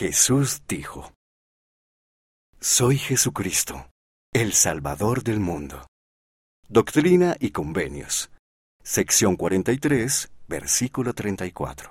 Jesús dijo, Soy Jesucristo, el Salvador del mundo. Doctrina y Convenios. Sección 43, versículo 34.